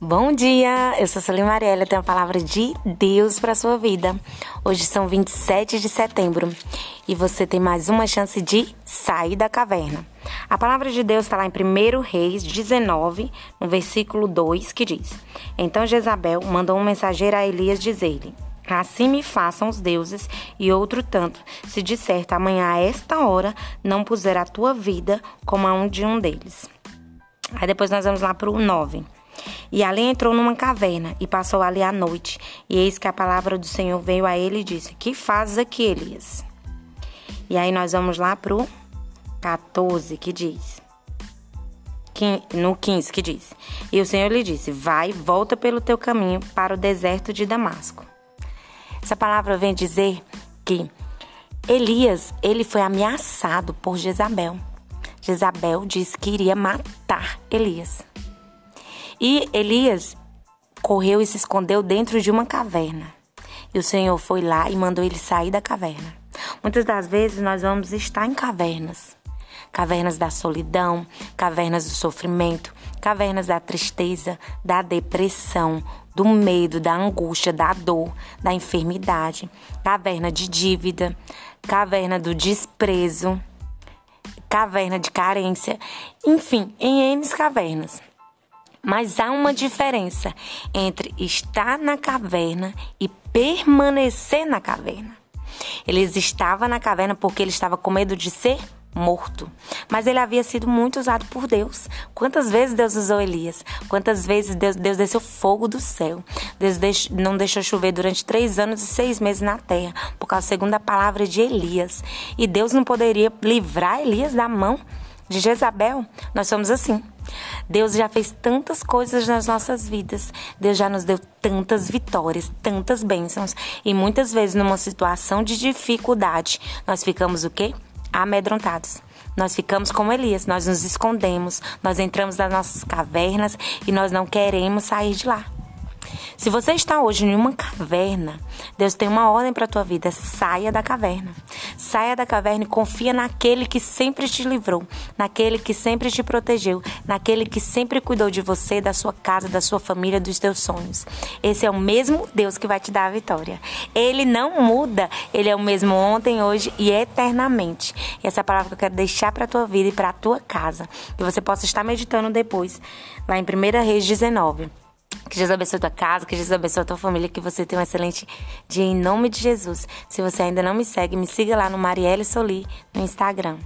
Bom dia, eu sou Solim Mariela, tenho a palavra de Deus para sua vida. Hoje são 27 de setembro e você tem mais uma chance de sair da caverna. A palavra de Deus está lá em 1 Reis 19, no versículo 2, que diz: Então Jezabel mandou um mensageiro a Elias dizer-lhe: Assim me façam os deuses e outro tanto, se disser amanhã a esta hora não puser a tua vida como a um de um deles. Aí depois nós vamos lá para o 9. E ali entrou numa caverna e passou ali a noite. E eis que a palavra do Senhor veio a ele e disse: Que fazes aqui, Elias? E aí nós vamos lá pro 14 que diz. No 15 que diz: E o Senhor lhe disse: Vai, volta pelo teu caminho para o deserto de Damasco. Essa palavra vem dizer que Elias, ele foi ameaçado por Jezabel. Jezabel disse que iria matar Elias. E Elias correu e se escondeu dentro de uma caverna. E o Senhor foi lá e mandou ele sair da caverna. Muitas das vezes nós vamos estar em cavernas. Cavernas da solidão, cavernas do sofrimento, cavernas da tristeza, da depressão, do medo, da angústia, da dor, da enfermidade, caverna de dívida, caverna do desprezo, caverna de carência, enfim, em N cavernas. Mas há uma diferença entre estar na caverna e permanecer na caverna. Eles estavam na caverna porque ele estava com medo de ser morto. Mas ele havia sido muito usado por Deus. Quantas vezes Deus usou Elias? Quantas vezes Deus, Deus desceu fogo do céu? Deus deix, não deixou chover durante três anos e seis meses na terra, por causa da segunda palavra de Elias. E Deus não poderia livrar Elias da mão de Jezabel? Nós somos assim. Deus já fez tantas coisas nas nossas vidas. Deus já nos deu tantas vitórias, tantas bênçãos. E muitas vezes, numa situação de dificuldade, nós ficamos o quê? Amedrontados. Nós ficamos como Elias, nós nos escondemos, nós entramos nas nossas cavernas e nós não queremos sair de lá. Se você está hoje em uma caverna, Deus tem uma ordem para a tua vida: saia da caverna. Saia da caverna e confia naquele que sempre te livrou, naquele que sempre te protegeu, naquele que sempre cuidou de você, da sua casa, da sua família, dos teus sonhos. Esse é o mesmo Deus que vai te dar a vitória. Ele não muda, ele é o mesmo ontem, hoje e eternamente. E essa é a palavra que eu quero deixar para a tua vida e para a tua casa, que você possa estar meditando depois, lá em 1 Reis 19. Que Jesus abençoe a tua casa, que Jesus abençoe a tua família, que você tenha um excelente dia em nome de Jesus. Se você ainda não me segue, me siga lá no Marielle Soli no Instagram.